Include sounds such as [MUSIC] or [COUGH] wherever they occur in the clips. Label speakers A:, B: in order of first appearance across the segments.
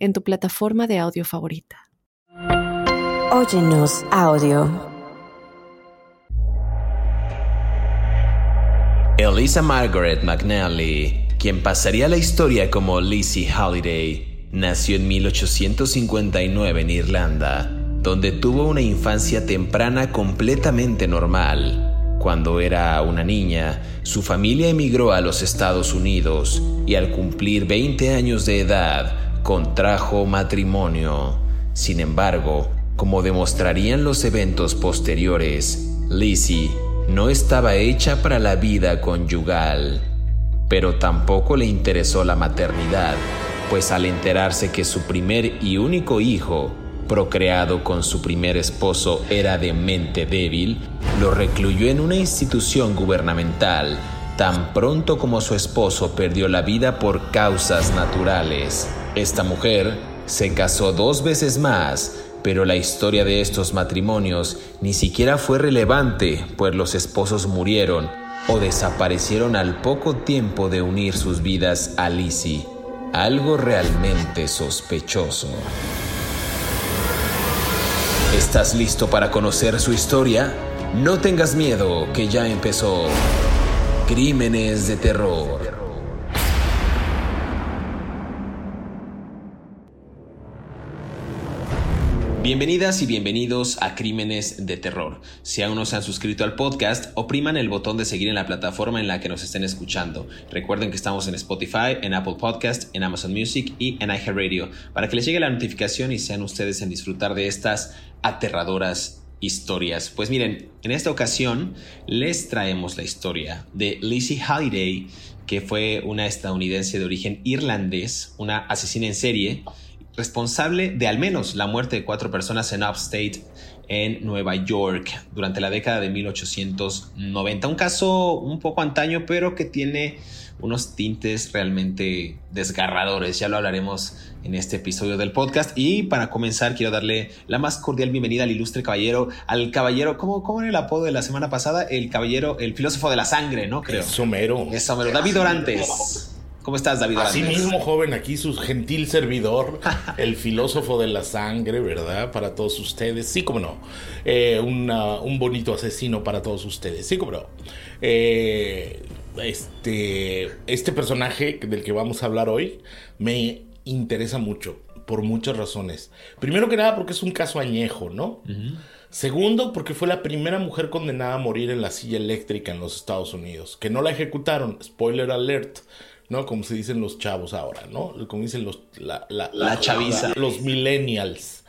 A: en tu plataforma de audio favorita.
B: Óyenos audio.
C: Elisa Margaret McNally, quien pasaría la historia como Lizzie Holiday, nació en 1859 en Irlanda, donde tuvo una infancia temprana completamente normal. Cuando era una niña, su familia emigró a los Estados Unidos y al cumplir 20 años de edad, contrajo matrimonio. Sin embargo, como demostrarían los eventos posteriores, Lizzie no estaba hecha para la vida conyugal, pero tampoco le interesó la maternidad, pues al enterarse que su primer y único hijo, procreado con su primer esposo, era de mente débil, lo recluyó en una institución gubernamental tan pronto como su esposo perdió la vida por causas naturales. Esta mujer se casó dos veces más, pero la historia de estos matrimonios ni siquiera fue relevante, pues los esposos murieron o desaparecieron al poco tiempo de unir sus vidas a Lizzie. Algo realmente sospechoso. ¿Estás listo para conocer su historia? No tengas miedo, que ya empezó. Crímenes de terror. Bienvenidas y bienvenidos a Crímenes de Terror. Si aún no se han suscrito al podcast, opriman el botón de seguir en la plataforma en la que nos estén escuchando. Recuerden que estamos en Spotify, en Apple Podcast, en Amazon Music y en iHeartRadio para que les llegue la notificación y sean ustedes en disfrutar de estas aterradoras historias. Pues miren, en esta ocasión les traemos la historia de Lizzie Halliday, que fue una estadounidense de origen irlandés, una asesina en serie responsable de al menos la muerte de cuatro personas en Upstate, en Nueva York, durante la década de 1890. Un caso un poco antaño, pero que tiene unos tintes realmente desgarradores. Ya lo hablaremos en este episodio del podcast. Y para comenzar, quiero darle la más cordial bienvenida al ilustre caballero, al caballero, ¿cómo, cómo era el apodo de la semana pasada? El caballero, el filósofo de la sangre, ¿no? Creo.
D: Es somero.
C: Es somero. David Orantes. ¿Cómo estás, David?
D: Así mismo, joven, aquí su gentil servidor, [LAUGHS] el filósofo de la sangre, ¿verdad? Para todos ustedes. Sí, como no. Eh, un bonito asesino para todos ustedes. Sí, como no. Eh, este, este personaje del que vamos a hablar hoy me interesa mucho por muchas razones. Primero que nada porque es un caso añejo, ¿no? Segundo, porque fue la primera mujer condenada a morir en la silla eléctrica en los Estados Unidos, que no la ejecutaron, spoiler alert, ¿no? Como se dicen los chavos ahora, ¿no? Como dicen los...
C: La, chaviza.
D: los millennials.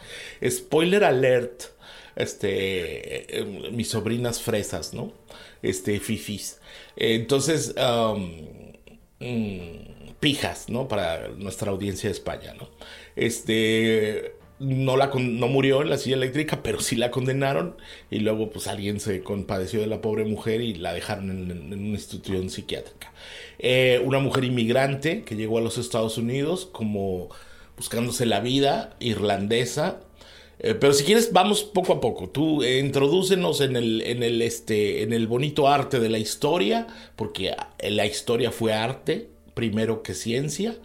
D: Spoiler alert, este, eh, mis sobrinas fresas, ¿no? Este, fifis. Entonces, um, mm, pijas, ¿no? Para nuestra audiencia de España, ¿no? Este, no, la, no murió en la silla eléctrica, pero sí la condenaron y luego pues alguien se compadeció de la pobre mujer y la dejaron en, una institución psiquiátrica. Eh, una mujer inmigrante que llegó a los Estados Unidos como buscándose la vida, irlandesa. Eh, pero si quieres, vamos poco a poco. Tú eh, introdúcenos en el, en, el, este, en el bonito arte de la historia, porque la historia fue arte primero que ciencia.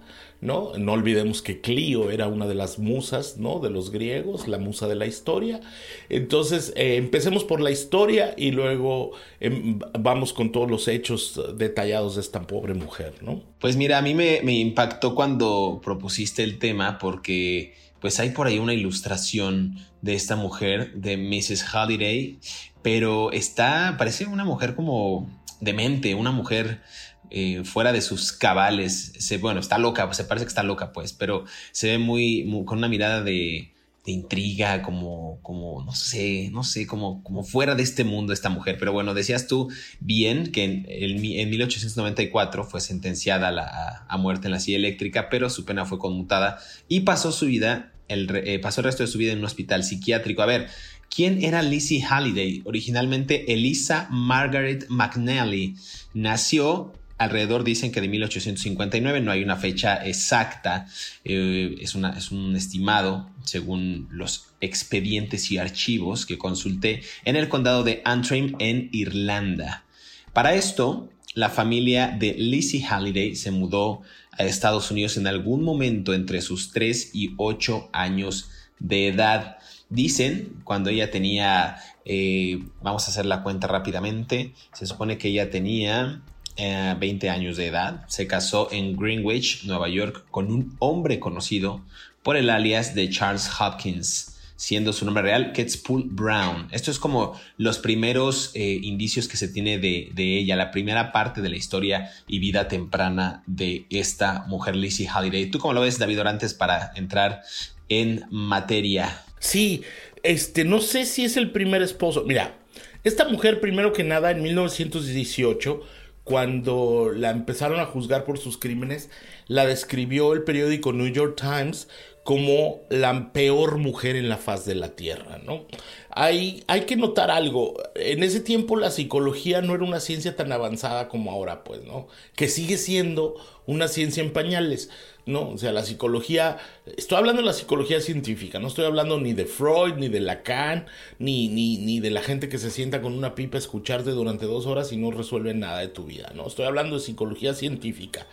D: ¿No? No olvidemos que Clio era una de las musas, ¿no? De los griegos, la musa de la historia. Entonces, eh, empecemos por la historia y luego em, vamos con todos los hechos detallados de esta pobre mujer, ¿no?
C: Pues mira, a mí me, impactó cuando propusiste el tema porque pues hay por ahí una ilustración de esta mujer, de Mrs. Holiday, pero está, parece una mujer como demente, una mujer eh, fuera de sus cabales. Se, bueno, está loca, se parece que está loca, pues, pero se ve muy, con una mirada de, intriga, como, como, no sé, no sé, como, como fuera de este mundo esta mujer. Pero bueno, decías tú bien que en, en 1894 fue sentenciada a, a, muerte en la silla eléctrica, pero su pena fue conmutada y pasó su vida el, eh, pasó el resto de su vida en un hospital psiquiátrico. A ver, ¿quién era Lizzie Halliday? Originalmente Elisa Margaret McNally. Nació alrededor dicen que de 1859, no hay una fecha exacta, eh, es, es, un estimado según los expedientes y archivos que consulté en el condado de Antrim en Irlanda. Para esto, la familia de Lizzie Halliday se mudó a Estados Unidos en algún momento entre sus 3 y 8 años de edad. Dicen, cuando ella tenía, eh, vamos a hacer la cuenta rápidamente, se supone que ella tenía 20 eh, años de edad, se casó en Greenwich, Nueva York, con un hombre conocido por el alias de Charles Hopkins, siendo su nombre real Ketspul Brown. Esto es como los primeros eh, indicios que se tiene de, ella, la primera parte de la historia y vida temprana de esta mujer, Lizzie Halliday. ¿Tú cómo lo ves, David Orantes, para entrar en materia?
D: Sí, este, no sé si es el primer esposo. Mira, esta mujer, primero que nada, en 1918 cuando la empezaron a juzgar por sus crímenes, la describió el periódico New York Times como la peor mujer en la faz de la tierra, ¿no? Hay, hay que notar algo, en ese tiempo la psicología no era una ciencia tan avanzada como ahora, pues, ¿no? Que sigue siendo una ciencia en pañales. ¿no? O sea, la psicología, estoy hablando de la psicología científica, no estoy hablando ni de Freud, ni de Lacan, ni, ni, ni de la gente que se sienta con una pipa a escucharte durante dos horas y no resuelve nada de tu vida, ¿no? Estoy hablando de psicología científica.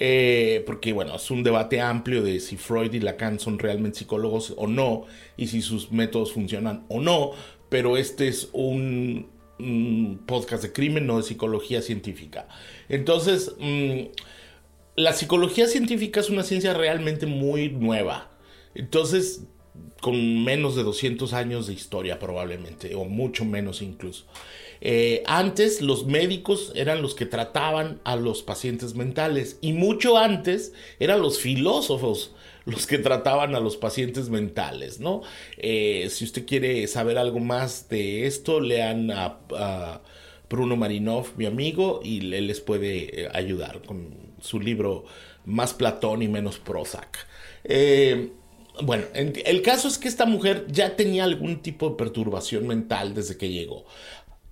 D: Eh, porque bueno, es un debate amplio de si Freud y Lacan son realmente psicólogos o no, y si sus métodos funcionan o no, pero este es un, podcast de crimen, no de psicología científica. Entonces, mm, la psicología científica es una ciencia realmente muy nueva. Entonces, con menos de 200 años de historia probablemente, o mucho menos incluso. Eh, antes los médicos eran los que trataban a los pacientes mentales y mucho antes eran los filósofos los que trataban a los pacientes mentales, ¿no? Eh, si usted quiere saber algo más de esto, lean a, Bruno Marinov, mi amigo, y él les puede eh, ayudar con su libro Más Platón y menos Prozac. Bueno, el caso es que esta mujer ya tenía algún tipo de perturbación mental desde que llegó.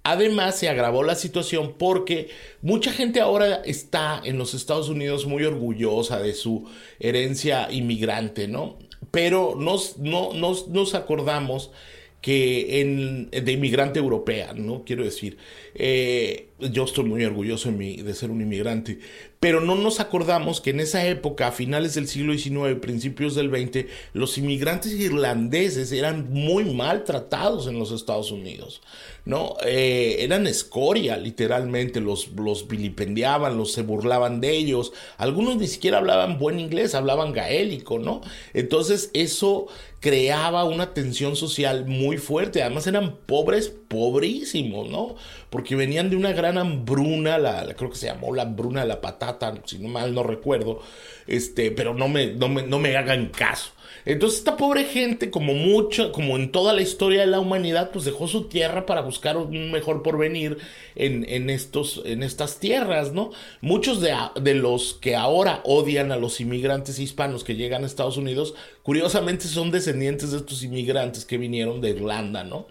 D: Además, se agravó la situación porque mucha gente ahora está en los Estados Unidos muy orgullosa de su herencia inmigrante, ¿no? Pero nos, no, nos acordamos que en, de inmigrante europea, ¿no? Quiero decir, eh, yo estoy muy orgulloso de ser un inmigrante, pero no nos acordamos que en esa época, a finales del siglo XIX, principios del XX, los inmigrantes irlandeses eran muy maltratados en los Estados Unidos, ¿no? Eh, eran escoria, literalmente, los, los vilipendiaban, los se burlaban de ellos, algunos ni siquiera hablaban buen inglés, hablaban gaélico, ¿no? Entonces eso creaba una tensión social muy fuerte, además eran pobres, pobrísimos, ¿no? Porque venían de una gran hambruna, la, creo que se llamó la hambruna de la patata, si no mal no recuerdo, este, pero no me, no me, no me hagan caso. Entonces esta pobre gente, como mucho, como en toda la historia de la humanidad, pues dejó su tierra para buscar un mejor porvenir en, en estos, en estas tierras, ¿no? Muchos de, de los que ahora odian a los inmigrantes hispanos que llegan a Estados Unidos, curiosamente son descendientes de estos inmigrantes que vinieron de Irlanda, ¿no?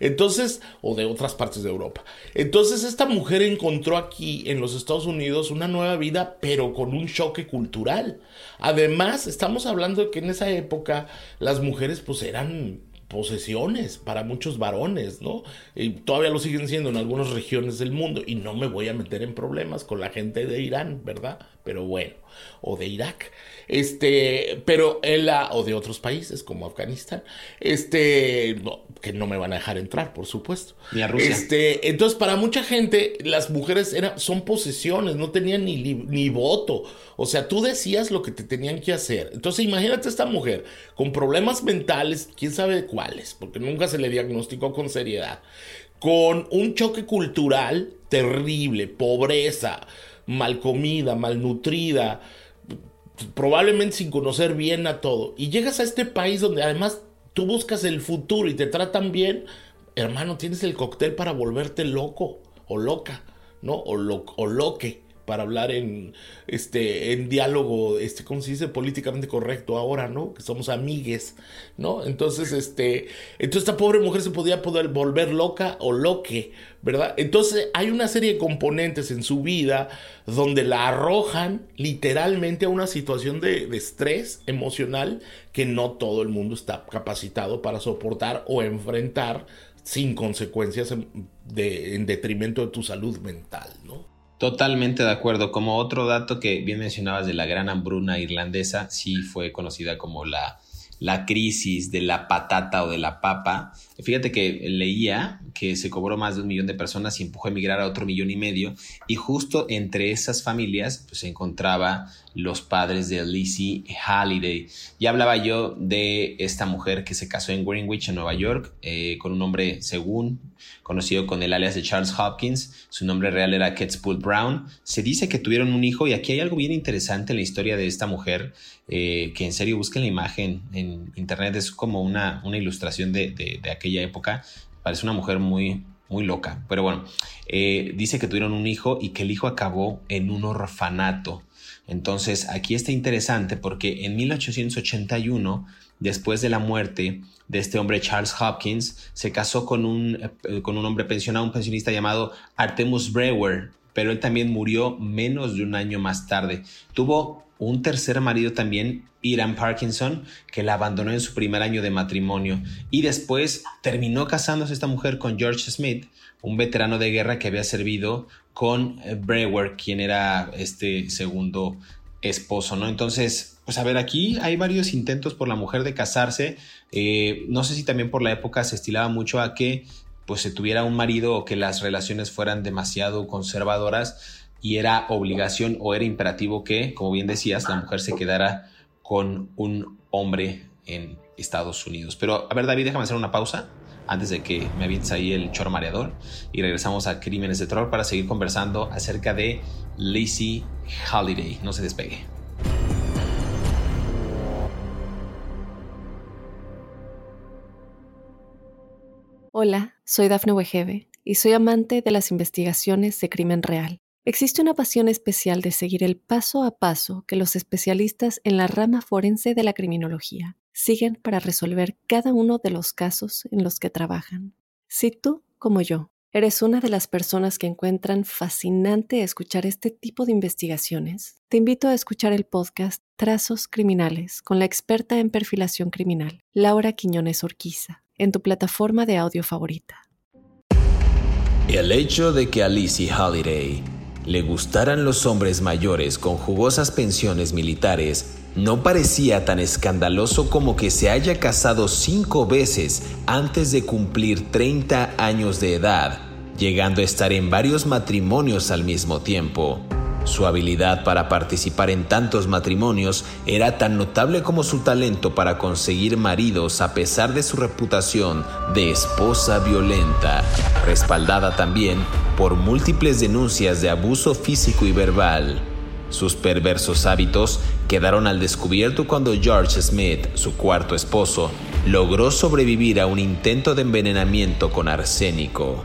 D: Entonces, o de otras partes de Europa. Entonces, esta mujer encontró aquí en los Estados Unidos una nueva vida, pero con un choque cultural. Además, estamos hablando de que en esa época las mujeres pues eran posesiones para muchos varones, ¿no? Y todavía lo siguen siendo en algunas regiones del mundo y no me voy a meter en problemas con la gente de Irán, ¿verdad? Pero bueno, o de Irak. Este, pero él, o de otros países como Afganistán, este, que no me van a dejar entrar, por supuesto.
C: Ni a Rusia.
D: Este, entonces, para mucha gente, las mujeres eran, son posesiones, no tenían ni, ni voto. O sea, tú decías lo que te tenían que hacer. Entonces, imagínate esta mujer con problemas mentales, quién sabe cuáles, porque nunca se le diagnosticó con seriedad, con un choque cultural terrible, pobreza, mal comida, malnutrida probablemente sin conocer bien a todo, y llegas a este país donde además tú buscas el futuro y te tratan bien, hermano, tienes el cóctel para volverte loco o loca, ¿no? O, lo, o loque, para hablar en este en diálogo, este, ¿cómo se dice? políticamente correcto ahora, ¿no? Que somos amigues, ¿no? Entonces, este, entonces esta pobre mujer se podía poder volver loca o loque, ¿verdad? Entonces hay una serie de componentes en su vida donde la arrojan literalmente a una situación de, estrés emocional que no todo el mundo está capacitado para soportar o enfrentar sin consecuencias en, de, en detrimento de tu salud mental, ¿no?
C: Totalmente de acuerdo. Como otro dato que bien mencionabas de la gran hambruna irlandesa, sí fue conocida como la la crisis de la patata o de la papa. Fíjate que leía que se cobró más de un millón de personas y empujó a emigrar a otro millón y medio. Y justo entre esas familias pues, se encontraba los padres de Lizzie Halliday. Ya hablaba yo de esta mujer que se casó en Greenwich, en Nueva York, eh, con un hombre, según conocido con el alias de Charles Hopkins. Su nombre real era Ketspul Brown. Se dice que tuvieron un hijo y aquí hay algo bien interesante en la historia de esta mujer, eh, que en serio busquen la imagen en internet, es como una, una ilustración de, de, aquella época. Parece una mujer muy, muy loca. Pero bueno, eh, dice que tuvieron un hijo y que el hijo acabó en un orfanato. Entonces, aquí está interesante porque en 1881, después de la muerte de este hombre Charles Hopkins, se casó con un, eh, con un hombre pensionado, un pensionista llamado Artemus Brewer, pero él también murió menos de un año más tarde. Tuvo un tercer marido también, Iran Parkinson, que la abandonó en su primer año de matrimonio y después terminó casándose esta mujer con George Smith, un veterano de guerra que había servido con eh, Brewer, quien era este segundo esposo, ¿no? Entonces, pues a ver, aquí hay varios intentos por la mujer de casarse. Eh, no sé si también por la época se estilaba mucho a que pues se tuviera un marido o que las relaciones fueran demasiado conservadoras y era obligación o era imperativo que, como bien decías, la mujer se quedara con un hombre en Estados Unidos. Pero a ver, David, déjame hacer una pausa antes de que me avientes ahí el chor mareador y regresamos a Crímenes de Terror para seguir conversando acerca de Lacey Holiday. No se despegue.
A: Hola, soy Dafne Wegebe y soy amante de las investigaciones de crimen real. Existe una pasión especial de seguir el paso a paso que los especialistas en la rama forense de la criminología siguen para resolver cada uno de los casos en los que trabajan. Si tú, como yo, eres una de las personas que encuentran fascinante escuchar este tipo de investigaciones, te invito a escuchar el podcast Trazos Criminales con la experta en perfilación criminal, Laura Quiñones Orquiza en tu plataforma de audio favorita.
C: El hecho de que a Lizzie Holiday le gustaran los hombres mayores con jugosas pensiones militares no parecía tan escandaloso como que se haya casado cinco veces antes de cumplir 30 años de edad, llegando a estar en varios matrimonios al mismo tiempo. Su habilidad para participar en tantos matrimonios era tan notable como su talento para conseguir maridos a pesar de su reputación de esposa violenta, respaldada también por múltiples denuncias de abuso físico y verbal. Sus perversos hábitos quedaron al descubierto cuando George Smith, su cuarto esposo, logró sobrevivir a un intento de envenenamiento con arsénico.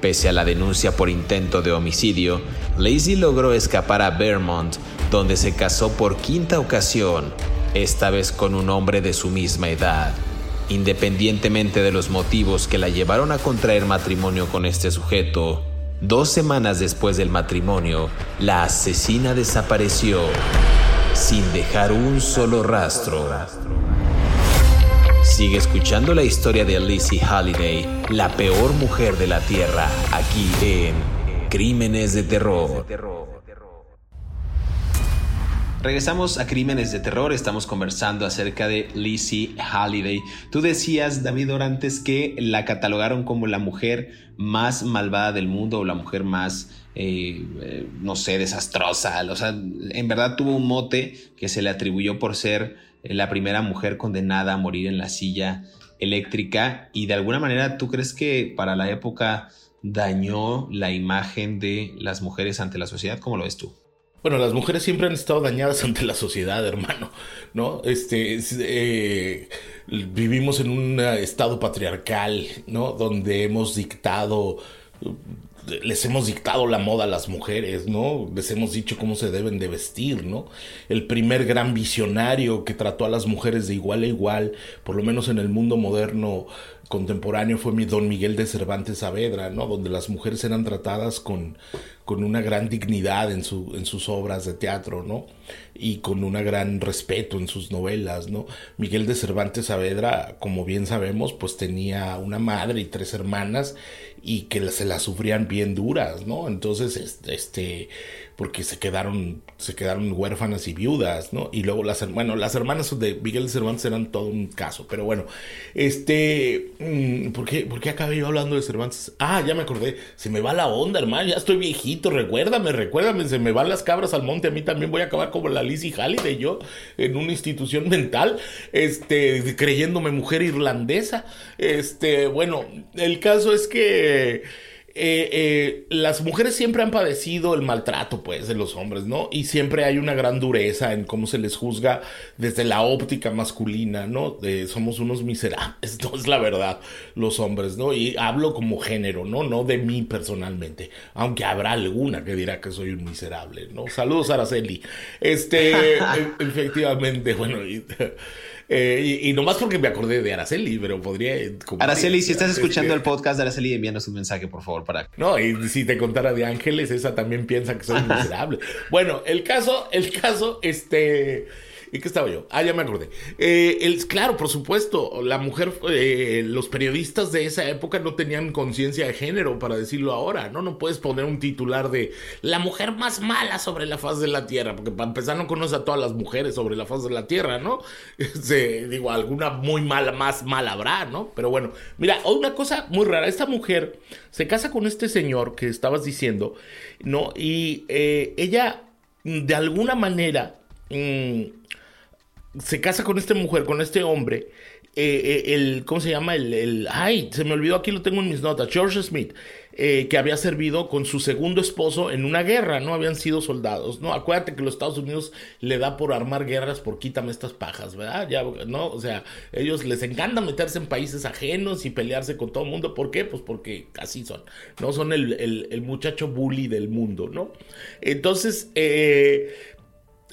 C: Pese a la denuncia por intento de homicidio, Lacey logró escapar a Vermont, donde se casó por quinta ocasión, esta vez con un hombre de su misma edad. Independientemente de los motivos que la llevaron a contraer matrimonio con este sujeto, dos semanas después del matrimonio, la asesina desapareció sin dejar un solo rastro. Sigue escuchando la historia de Lizzie Holiday, la peor mujer de la Tierra, aquí en Crímenes de Terror. Regresamos a Crímenes de Terror, estamos conversando acerca de Lizzie Holiday. Tú decías, David Orantes, que la catalogaron como la mujer más malvada del mundo o la mujer más, eh, eh, no sé, desastrosa. O sea, en verdad tuvo un mote que se le atribuyó por ser la primera mujer condenada a morir en la silla eléctrica y de alguna manera tú crees que para la época dañó la imagen de las mujeres ante la sociedad? ¿Cómo lo ves tú?
D: Bueno, las mujeres siempre han estado dañadas [LAUGHS] ante la sociedad, hermano, ¿no? Este, eh, vivimos en un estado patriarcal, ¿no? Donde hemos dictado les hemos dictado la moda a las mujeres, ¿no? Les hemos dicho cómo se deben de vestir, ¿no? El primer gran visionario que trató a las mujeres de igual a igual, por lo menos en el mundo moderno contemporáneo, fue mi don Miguel de Cervantes Saavedra, ¿no? Donde las mujeres eran tratadas con, con una gran dignidad en, su, en sus obras de teatro, ¿no? Y con un gran respeto en sus novelas, ¿no? Miguel de Cervantes Saavedra, como bien sabemos, pues tenía una madre y tres hermanas y que se las sufrían bien duras, ¿no? Entonces, este, porque se quedaron, se quedaron huérfanas y viudas, ¿no? Y luego las, bueno, las hermanas de Miguel de Cervantes eran todo un caso, pero bueno, este, mm, ¿por qué, ¿por acabé yo hablando de Cervantes? Ah, ya me acordé, se me va la onda, hermano, ya estoy viejito, recuérdame, recuérdame, se me van las cabras al monte, a mí también voy a acabar como la Lizzie Halliday, yo, en una institución mental, este, creyéndome mujer irlandesa, este, bueno, el caso es que eh, eh, las mujeres siempre han padecido el maltrato, pues, de los hombres, ¿no? Y siempre hay una gran dureza en cómo se les juzga desde la óptica masculina, ¿no? somos unos miserables, [LAUGHS] no es la verdad, los hombres, ¿no? Y hablo como género, ¿no? No de mí personalmente, aunque habrá alguna que dirá que soy un miserable, ¿no? Saludos, Araceli. Este, [LAUGHS] e, efectivamente, bueno, eh, y, y, nomás porque me acordé de Araceli, pero podría.
B: Araceli, si estás escuchando el podcast de Araceli, envíanos un mensaje, por favor, para.
D: No, y si te contara de Ángeles, esa también piensa que soy miserable. Bueno, el caso, el caso, este. ¿Y qué estaba yo? Ah, ya me acordé. Eh, el, claro, por supuesto, la mujer, eh, los periodistas de esa época no tenían conciencia de género, para decirlo ahora, ¿no? No puedes poner un titular de la mujer más mala sobre la faz de la tierra, porque para empezar no conoce a todas las mujeres sobre la faz de la tierra, ¿no? Se, [LAUGHS] digo, alguna muy mala, más mala habrá, ¿no? Pero bueno, mira, una cosa muy rara, esta mujer se casa con este señor que estabas diciendo, ¿no? Y eh, ella, de alguna manera, mm, se casa con esta mujer, con este hombre, eh, eh, el, ¿cómo se llama? El, ay, se me olvidó, aquí lo tengo en mis notas, George Smith, eh, que había servido con su segundo esposo en una guerra, ¿no? Habían sido soldados, ¿no? Acuérdate que los Estados Unidos le da por armar guerras por quítame estas pajas, ¿verdad? Ya, ¿no? O sea, ellos les encanta meterse en países ajenos y pelearse con todo el mundo, ¿por qué? Pues porque así son, ¿no? Son el, el, el muchacho bully del mundo, ¿no? Entonces,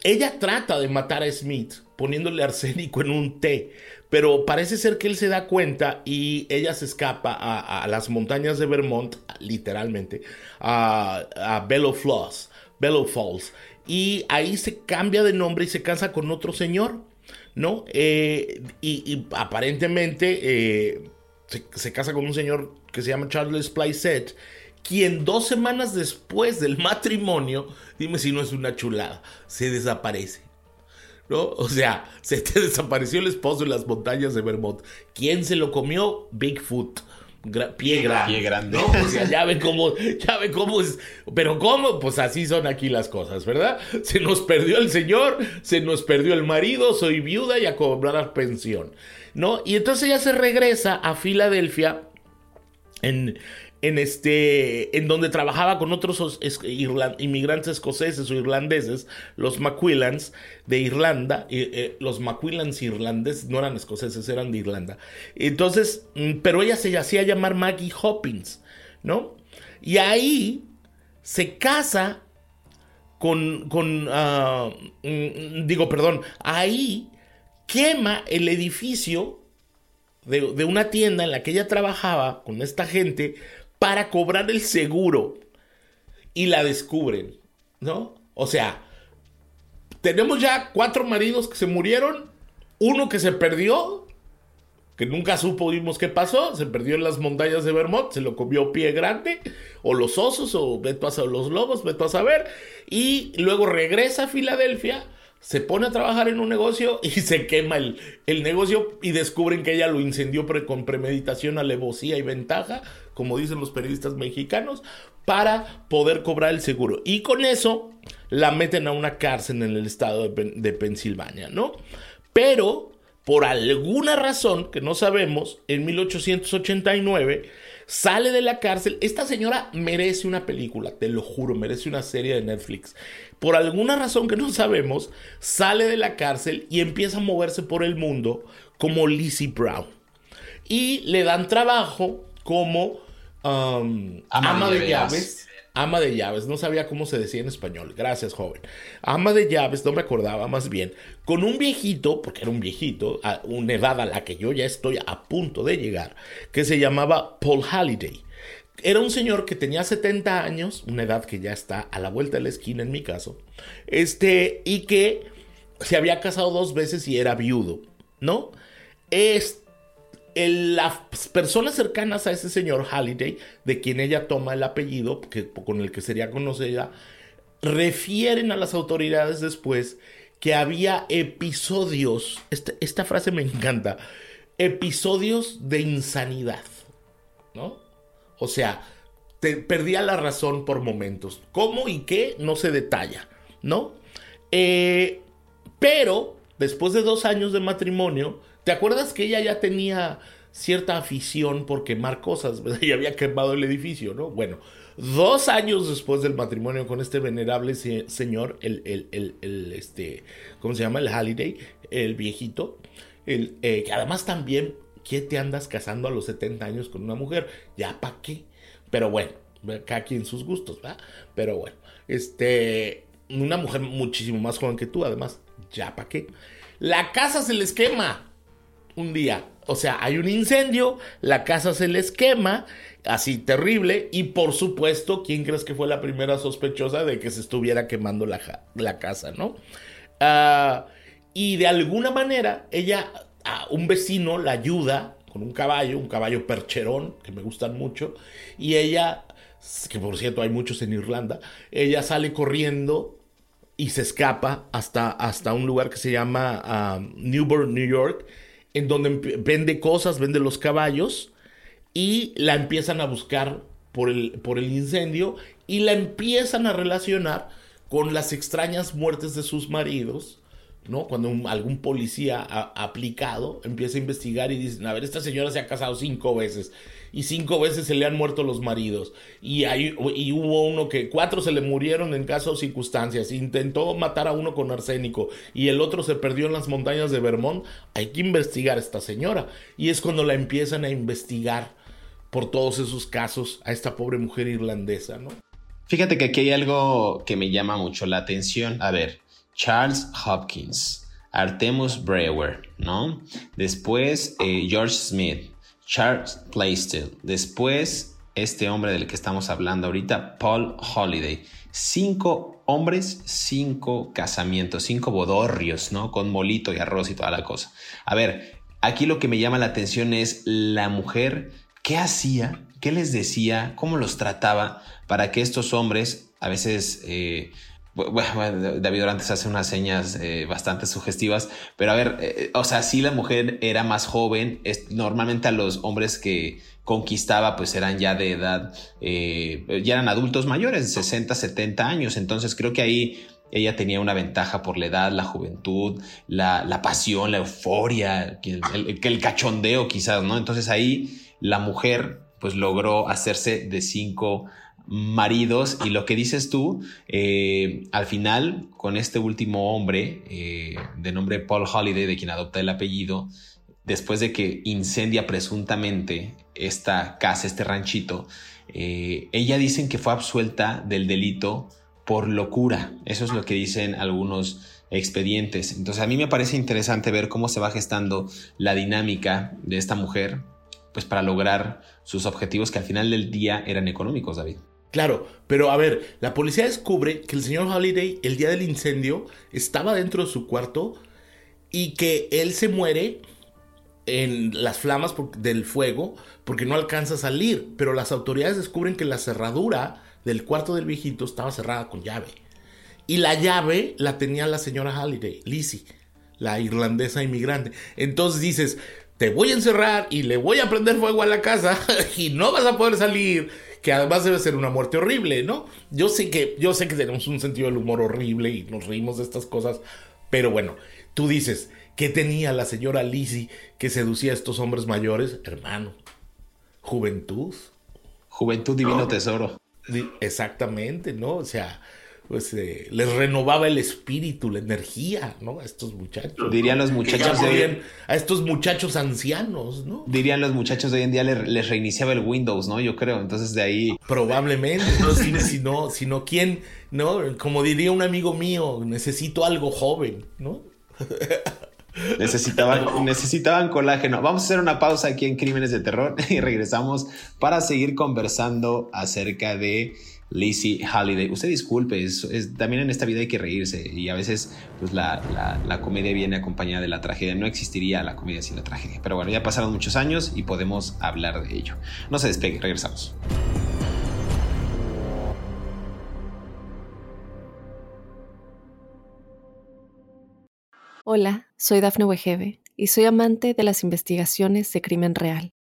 D: ella trata de matar a Smith poniéndole arsénico en un té. Pero parece ser que él se da cuenta y ella se escapa a, las montañas de Vermont, literalmente, a, a Bellow Falls, Bellow Falls. Y ahí se cambia de nombre y se casa con otro señor, ¿no? Eh, y, aparentemente eh, se, casa con un señor que se llama Charles Plyset, quien dos semanas después del matrimonio, dime si no es una chulada, se desaparece. ¿no? O sea, [LAUGHS] se te desapareció el esposo en las montañas de Vermont. ¿Quién se lo comió? Bigfoot. pie grande.
B: Pie grande.
D: O sea, ya ven cómo, ya ven cómo es. Pero cómo, pues así son aquí las cosas, ¿verdad? Se nos perdió el señor, se nos perdió el marido, soy viuda y a cobrar pensión, ¿no? Y entonces ella se regresa a Filadelfia en, en este en donde trabajaba con otros inmigrantes escoceses o irlandeses, los Macquillans de Irlanda, eh, los Macquillans irlandeses no eran escoceses, eran de Irlanda. Entonces, mm, pero ella se hacía llamar Maggie Hoppins, ¿no? Y ahí se casa con, con ah, mm, digo, perdón, ahí quema el edificio de, de una tienda en la que ella trabajaba con esta gente para cobrar el seguro y la descubren, ¿no? O sea, tenemos ya cuatro maridos que se murieron, uno que se perdió, que nunca supimos qué pasó, se perdió en las montañas de Vermont, se lo comió pie grande, o los osos, o veto a los lobos, veto a saber, y luego regresa a Filadelfia se pone a trabajar en un negocio y [LAUGHS] se quema el, el negocio y descubren que ella lo incendió con premeditación, alevosía y ventaja, como dicen los periodistas mexicanos, para poder cobrar el seguro. Y con eso la meten a una cárcel en el estado de, de Pensilvania, ¿no? Pero, por alguna razón que no sabemos, en 1889 sale de la cárcel. Esta señora merece una película, te lo juro, merece una serie de Netflix. Por alguna razón que no sabemos, sale de la cárcel y empieza a moverse por el mundo como Lizzie Brown. Y le dan trabajo como um, ama, de, llaves. Ama de llaves, no sabía cómo se decía en español. Gracias, joven. Ama de llaves, no me acordaba más bien. Con un viejito, porque era un viejito, a una edad a la que yo ya estoy a punto de llegar, que se llamaba Paul Halliday. Era un señor que tenía 70 años, una edad que ya está a la vuelta de la esquina en mi caso, este, y que se había casado dos veces y era viudo, ¿no? Es, las personas cercanas a ese señor Halliday, de quien ella toma el apellido, que, con el que sería conocida, refieren a las autoridades después que había episodios, esta, esta frase me encanta, episodios de insanidad, ¿no? O sea, te, perdía la razón por momentos. ¿Cómo y qué? No se detalla, ¿no? Eh, pero, después de dos años de matrimonio, ¿te acuerdas que ella ya tenía cierta afición por quemar cosas? [LAUGHS] Y había quemado el edificio, ¿no? Bueno, dos años después del matrimonio con este venerable señor, el, el, el, este, ¿cómo se llama? El Halliday, el viejito, el, eh, que además también ¿Qué te andas casando a los 70 años con una mujer? ¿Ya para qué? Pero bueno, cada quien sus gustos, ¿verdad? Pero bueno, este, una mujer muchísimo más joven que tú, además, ¿ya para qué? La casa se les quema un día. O sea, hay un incendio, la casa se les quema, así terrible, y por supuesto, ¿quién crees que fue la primera sospechosa de que se estuviera quemando la, la casa, no? Ah, y de alguna manera, ella un vecino la ayuda con un caballo, un caballo percherón, que me gustan mucho, y ella, que por cierto hay muchos en Irlanda, ella sale corriendo y se escapa hasta, hasta un lugar que se llama um, Newburgh, New York, en donde vende cosas, vende los caballos, y la empiezan a buscar por el, por el incendio, y la empiezan a relacionar con las extrañas muertes de sus maridos, ¿no? Cuando algún policía aplicado empieza a investigar y dicen, a ver, esta señora se ha casado cinco veces y cinco veces se le han muerto los maridos y, hay, y hubo uno que cuatro se le murieron en casos circunstancias, intentó matar a uno con arsénico y el otro se perdió en las montañas de Vermont, hay que investigar a esta señora y es cuando la empiezan a investigar por todos esos casos a esta pobre mujer irlandesa, ¿no?
C: Fíjate que aquí hay algo que me llama mucho la atención. A ver, Charles Hopkins, Artemus Brewer, ¿no? Después eh, George Smith, Charles Plaisted, después este hombre del que estamos hablando ahorita, Paul Holiday. Cinco hombres, cinco casamientos, cinco bodorrios, ¿no? Con molito y arroz y toda la cosa. A ver, aquí lo que me llama la atención es la mujer, ¿qué hacía? ¿Qué les decía? ¿Cómo los trataba para que estos hombres, a veces eh, David Orantes hace unas señas eh, bastante sugestivas, pero a ver, eh, o sea, si la mujer era más joven, es, normalmente a los hombres que conquistaba pues eran ya de edad, eh, ya eran adultos mayores, 60, 70 años, entonces creo que ahí ella tenía una ventaja por la edad, la juventud, la, pasión, la euforia, el, el cachondeo quizás, ¿no? Entonces ahí la mujer pues logró hacerse de cinco maridos y lo que dices tú, eh, al final, con este último hombre, eh, de nombre Paul Holiday, de quien adopta el apellido, después de que incendia presuntamente esta casa, este ranchito, eh, ella dicen que fue absuelta del delito por locura. Eso es lo que dicen algunos expedientes. Entonces a mí me parece interesante ver cómo se va gestando la dinámica de esta mujer, pues para lograr sus objetivos que al final del día eran económicos, David.
D: Claro, pero a ver, la policía descubre que el señor Holiday el día del incendio estaba dentro de su cuarto y que él se muere en las flamas del fuego porque no alcanza a salir, pero las autoridades descubren que la cerradura del cuarto del viejito estaba cerrada con llave. Y la llave la tenía la señora Holiday, Lizzie, la irlandesa inmigrante. Entonces dices, te voy a encerrar y le voy a prender fuego a la casa [LAUGHS] y no vas a poder salir que además debe ser una muerte horrible, ¿no? Yo sé que, yo sé que tenemos un sentido del humor horrible y nos reímos de estas cosas, pero bueno, tú dices, ¿qué tenía la señora Lizzie que seducía a estos hombres mayores? Hermano, juventud.
C: Juventud divino tesoro.
D: Exactamente, ¿no? O sea, pues eh, les renovaba el espíritu, la energía, ¿no? A estos muchachos.
C: Dirían los muchachos de hoy,
D: a estos muchachos ancianos, ¿no?
C: Dirían los muchachos de hoy en día les, reiniciaba el Windows, ¿no? Yo creo. Entonces de ahí.
D: Probablemente. no, si, no, sino quién, ¿no? Como diría un amigo mío, necesito algo joven, ¿no? [LAUGHS]
C: Necesitaban, necesitaban colágeno. Vamos a hacer una pausa aquí en Crímenes de Terror [LAUGHS] y regresamos para seguir conversando acerca de Lizzie Holiday. Usted disculpe, también en esta vida hay que reírse y a veces pues la, la, comedia viene acompañada de la tragedia. No existiría la comedia sin la tragedia. Pero bueno, ya pasaron muchos años y podemos hablar de ello. No se despegue, regresamos.
A: Hola, soy Dafne Wegebe y soy amante de las investigaciones de crimen real.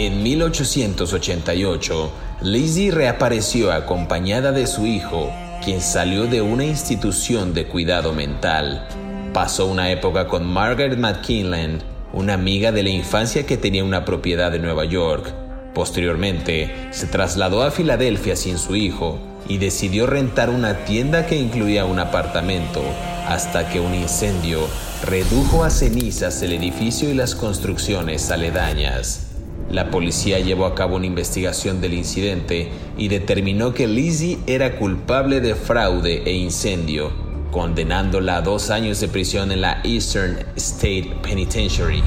E: En 1888, Lizzie reapareció acompañada de su hijo, quien salió de una institución de cuidado mental. Pasó una época con Margaret McKinlan, una amiga de la infancia que tenía una propiedad en Nueva York. Posteriormente, se trasladó a Filadelfia sin su hijo y decidió rentar una tienda que incluía un apartamento, hasta que un incendio redujo a cenizas el edificio y las construcciones aledañas. La policía llevó a cabo una investigación del incidente y determinó que Lizzie era culpable de fraude e incendio, condenándola a dos años de prisión en la Eastern State Penitentiary.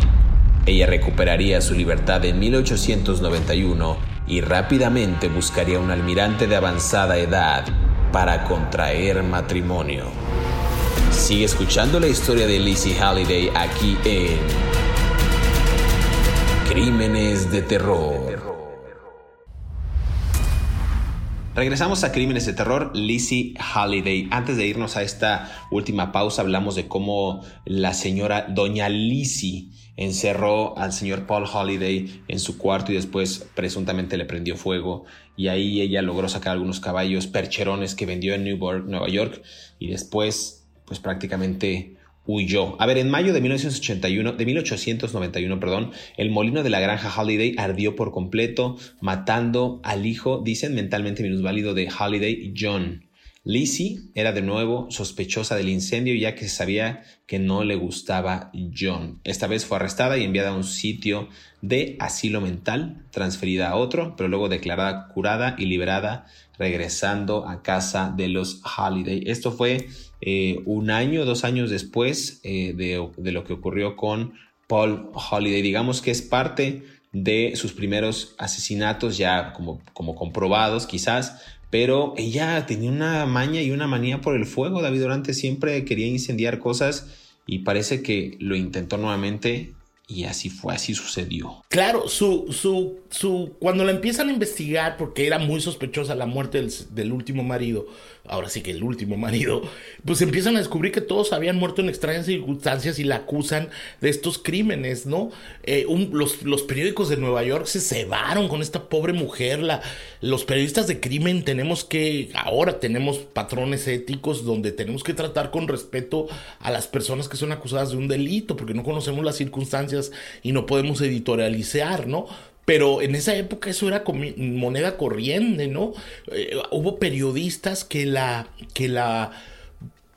E: Ella recuperaría su libertad en 1891 y rápidamente buscaría un almirante de avanzada edad para contraer matrimonio. Sigue escuchando la historia de Lizzie Halliday aquí en Crímenes de terror.
C: Regresamos a Crímenes de Terror, Lizzie Holiday. Antes de irnos a esta última pausa, hablamos de cómo la señora Doña Lizzie encerró al señor Paul Holiday en su cuarto y después presuntamente le prendió fuego. Y ahí ella logró sacar algunos caballos percherones que vendió en Newburgh, Nueva York. Y después, pues prácticamente huyó. A ver, en mayo de 1981, de 1891, perdón, el molino de la granja Holiday ardió por completo, matando al hijo, dicen mentalmente minusválido de Holiday, John. Lizzie era de nuevo sospechosa del incendio ya que sabía que no le gustaba John. Esta vez fue arrestada y enviada a un sitio de asilo mental, transferida a otro, pero luego declarada curada y liberada, regresando a casa de los Holiday. Esto fue eh, un año, dos años después eh, de, lo que ocurrió con Paul Holiday. Digamos que es parte de sus primeros asesinatos ya como, como comprobados quizás, pero ella tenía una maña y una manía por el fuego. David Durante siempre quería incendiar cosas y parece que lo intentó nuevamente y así fue, así sucedió.
D: Claro, su, su, su, cuando la empiezan a investigar, porque era muy sospechosa la muerte del último marido, ahora sí que el último marido, pues empiezan a descubrir que todos habían muerto en extrañas circunstancias y la acusan de estos crímenes, ¿no? Eh, los, los, periódicos de Nueva York se cebaron con esta pobre mujer, la, los periodistas de crimen tenemos que, ahora tenemos patrones éticos donde tenemos que tratar con respeto a las personas que son acusadas de un delito, porque no conocemos las circunstancias y no podemos editorializar, ¿no? Pero en esa época eso era moneda corriente, ¿no? Eh, hubo periodistas que la, que la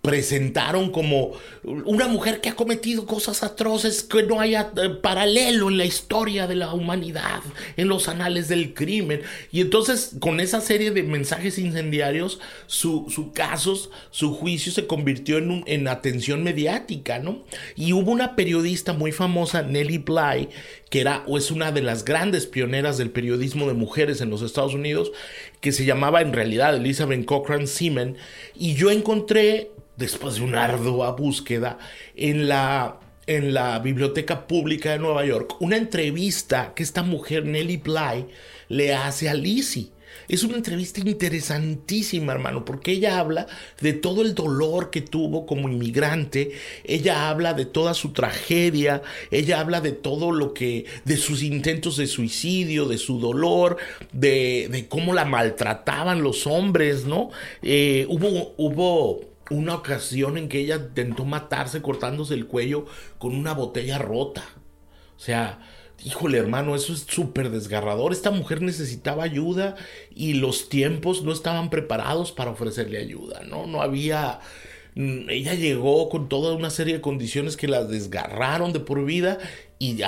D: presentaron como una mujer que ha cometido cosas atroces que no haya eh, paralelo en la historia de la humanidad, en los anales del crimen. Y entonces con esa serie de mensajes incendiarios, su, su casos, su juicio se convirtió en, en atención mediática, ¿no? Y hubo una periodista muy famosa, Nellie Bly, que era o es una de las grandes pioneras del periodismo de mujeres en los Estados Unidos, que se llamaba en realidad Elizabeth Cochran Seaman, y yo encontré después de una ardua búsqueda, en la, en la Biblioteca Pública de Nueva York, una entrevista que esta mujer, Nellie Bly, le hace a Lizzie. Es una entrevista interesantísima, hermano, porque ella habla de todo el dolor que tuvo como inmigrante, ella habla de toda su tragedia, ella habla de todo lo que, de sus intentos de suicidio, de su dolor, de, de cómo la maltrataban los hombres, ¿no? Eh, hubo, hubo una ocasión en que ella intentó matarse cortándose el cuello con una botella rota. O sea, híjole hermano, eso es súper desgarrador. Esta mujer necesitaba ayuda y los tiempos no estaban preparados para ofrecerle ayuda, ¿no? No había... Mm, ella llegó con toda una serie de condiciones que la desgarraron de por vida y,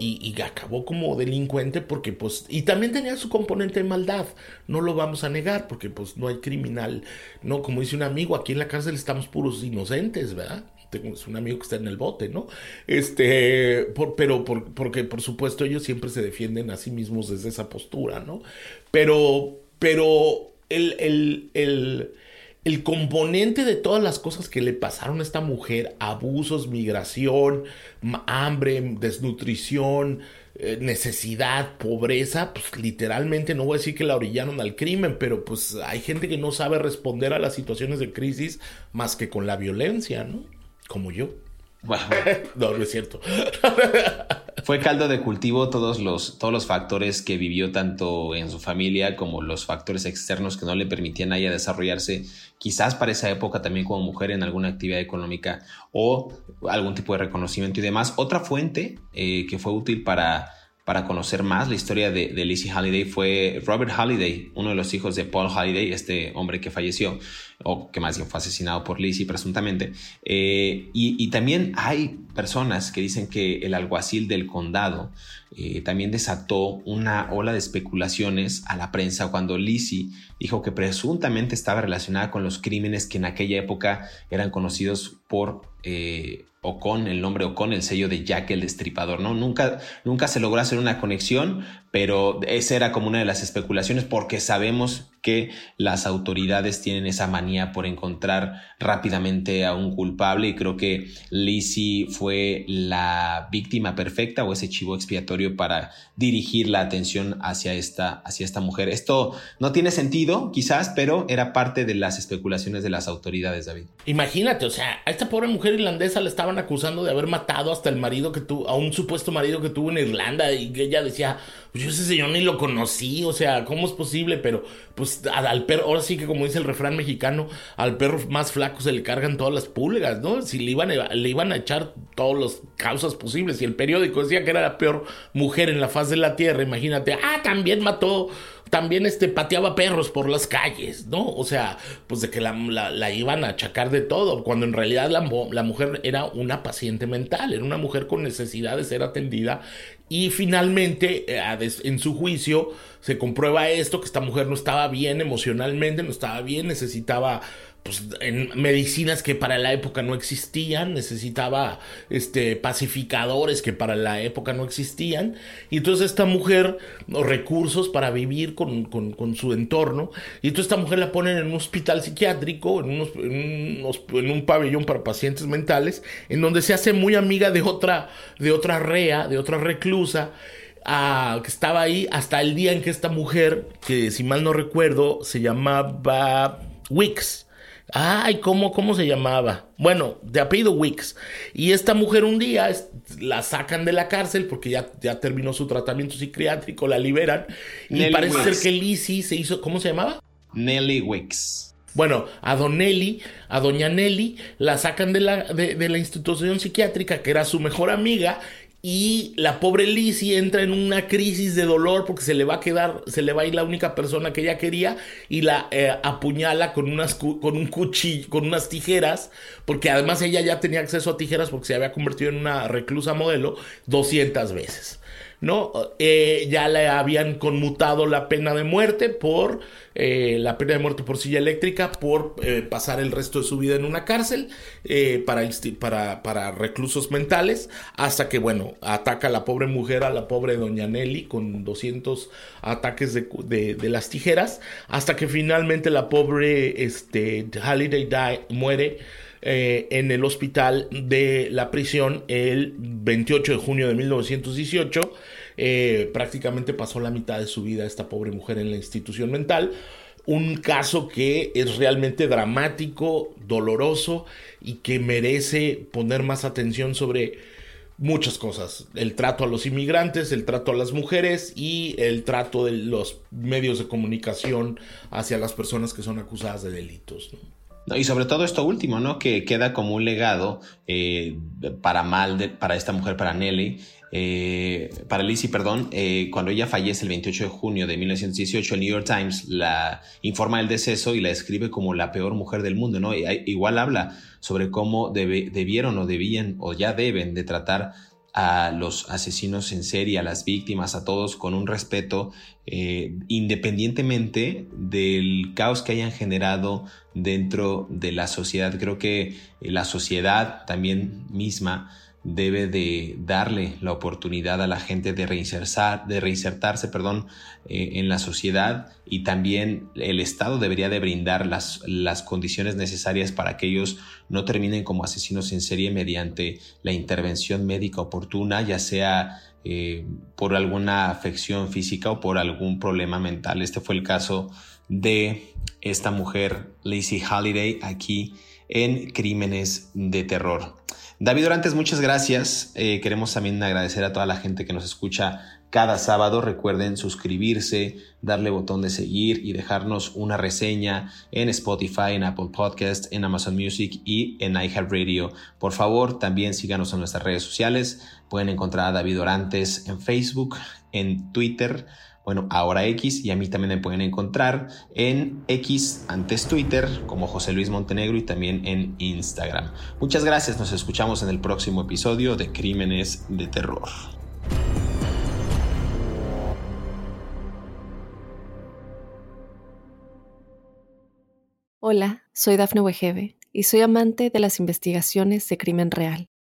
D: y, y, acabó como delincuente porque pues y también tenía su componente de maldad no lo vamos a negar porque pues no hay criminal no como dice un amigo aquí en la cárcel estamos puros inocentes verdad es un amigo que está en el bote, ¿no? Este, pero porque por supuesto ellos siempre se defienden a sí mismos desde esa postura, ¿no? Pero, pero el, el, componente de todas las cosas que le pasaron a esta mujer, abusos, migración, hambre, desnutrición, eh, necesidad, pobreza, pues literalmente no voy a decir que la orillaron al crimen, pero pues hay gente que no sabe responder a las situaciones de crisis más que con la violencia, ¿no? Como yo. [LAUGHS] No, no es cierto.
C: Fue caldo de cultivo todos los, todos los factores que vivió tanto en su familia como los factores externos que no le permitían a ella desarrollarse, quizás para esa época también como mujer en alguna actividad económica o algún tipo de reconocimiento y demás. Otra fuente eh, que fue útil para para conocer más la historia de, Lizzie Halliday fue Robert Halliday, uno de los hijos de Paul Halliday, este hombre que falleció, o que más bien fue asesinado por Lizzie presuntamente. Eh, y, también hay personas que dicen que el alguacil del condado eh, también desató una ola de especulaciones a la prensa cuando Lizzie dijo que presuntamente estaba relacionada con los crímenes que en aquella época eran conocidos por... Eh, o con el nombre o con el sello de Jack el Destripador, ¿no? Nunca, nunca se logró hacer una conexión, pero esa era como una de las especulaciones porque sabemos que las autoridades tienen esa manía por encontrar rápidamente a un culpable y creo que Lizzie fue la víctima perfecta o ese chivo expiatorio para dirigir la atención hacia esta, hacia esta mujer. Esto no tiene sentido, quizás, pero era parte de las especulaciones de las autoridades, David.
D: Imagínate, o sea, a esta pobre mujer irlandesa la estaban acusando de haber matado hasta el marido que tuvo, a un supuesto marido que tuvo en Irlanda y que ella decía, pues yo ese señor ni lo conocí, o sea, ¿cómo es posible? Pero pues al perro, ahora sí que como dice el refrán mexicano, al perro más flaco se le cargan todas las pulgas, ¿no? Si le iban a, le iban a echar todas las causas posibles y el periódico decía que era la peor mujer en la faz de la tierra, imagínate, ah, también mató también este, pateaba perros por las calles, ¿no? O sea, pues de que la, la, iban a achacar de todo, cuando en realidad la, la, mujer era una paciente mental, era una mujer con necesidad de ser atendida y finalmente, eh, en su juicio, se comprueba esto, que esta mujer no estaba bien emocionalmente, no estaba bien, necesitaba pues, en medicinas que para la época no existían, necesitaba este, pacificadores que para la época no existían, y entonces esta mujer, recursos para vivir con, con, su entorno, y entonces esta mujer la ponen en un hospital psiquiátrico, en, unos, en, un pabellón para pacientes mentales, en donde se hace muy amiga de otra, de otra rea, de otra reclusa, que estaba ahí hasta el día en que esta mujer, que si mal no recuerdo, se llamaba Wicks, Ay, ¿cómo, ¿cómo se llamaba? Bueno, de apellido Wicks. Y esta mujer un día la sacan de la cárcel porque ya, ya terminó su tratamiento psiquiátrico, la liberan. y parece ser que Lizzie se hizo, ¿cómo se llamaba?
C: Nelly Wicks.
D: Bueno, a Don Nelly, a Doña Nelly, la sacan de la, de, de la institución psiquiátrica, que era su mejor amiga, y la pobre Lizzie entra en una crisis de dolor porque se le va a quedar, se le va a ir la única persona que ella quería y la eh, apuñala con, unas, con un cuchillo, con unas tijeras, porque además ella ya tenía acceso a tijeras porque se había convertido en una reclusa modelo 200 veces. ¿no? Eh, ya le habían conmutado la pena de muerte por eh, la pena de muerte por silla eléctrica, por eh, pasar el resto de su vida en una cárcel para, para, para, reclusos mentales, hasta que, bueno, ataca a la pobre mujer, a la pobre doña Nelly, con 200 ataques de, de, las tijeras, hasta que finalmente la pobre este, Halliday die, muere. en el hospital de la prisión el 28 de junio de 1918 Eh, prácticamente pasó la mitad de su vida esta pobre mujer en la institución mental. Un caso que es realmente dramático, doloroso y que merece poner más atención sobre muchas cosas. El trato a los inmigrantes, el trato a las mujeres y el trato de los medios de comunicación hacia las personas que son acusadas de delitos.
C: Y sobre todo esto último, ¿no? Que queda como un legado eh, para mal para esta mujer, para Nelly, eh, para Lizzie, perdón, eh, cuando ella fallece el 28 de junio de 1918, el New York Times la informa del deceso y la describe como la peor mujer del mundo, ¿no? igual habla sobre cómo debieron o debían o ya deben de tratar a los asesinos en serie, a las víctimas, a todos con un respeto, eh, independientemente del caos que hayan generado dentro de la sociedad. Creo que la sociedad también misma debe de darle la oportunidad a la gente de, reinsertar, de reinsertarse perdón, eh, en la sociedad y también el Estado debería de brindar las, las condiciones necesarias para que ellos no terminen como asesinos en serie mediante la intervención médica oportuna, ya sea eh, por alguna afección física o por algún problema mental. Este fue el caso de esta mujer, Lacey Holiday, aquí en Crímenes de Terror. David Orantes, muchas gracias. Eh, queremos también agradecer a toda la gente que nos escucha cada sábado. Recuerden suscribirse, darle botón de seguir y dejarnos una reseña en Spotify, en Apple Podcast, en Amazon Music y en iHeartRadio. Por favor, también síganos en nuestras redes sociales. Pueden encontrar a David Orantes en Facebook, en Twitter bueno, ahora X y a mí también me pueden encontrar en X antes Twitter como José Luis Montenegro y también en Instagram. Muchas gracias, nos escuchamos en el próximo episodio de Crímenes de Terror.
A: Hola, soy Dafne Wegebe y soy amante de las investigaciones de crimen real.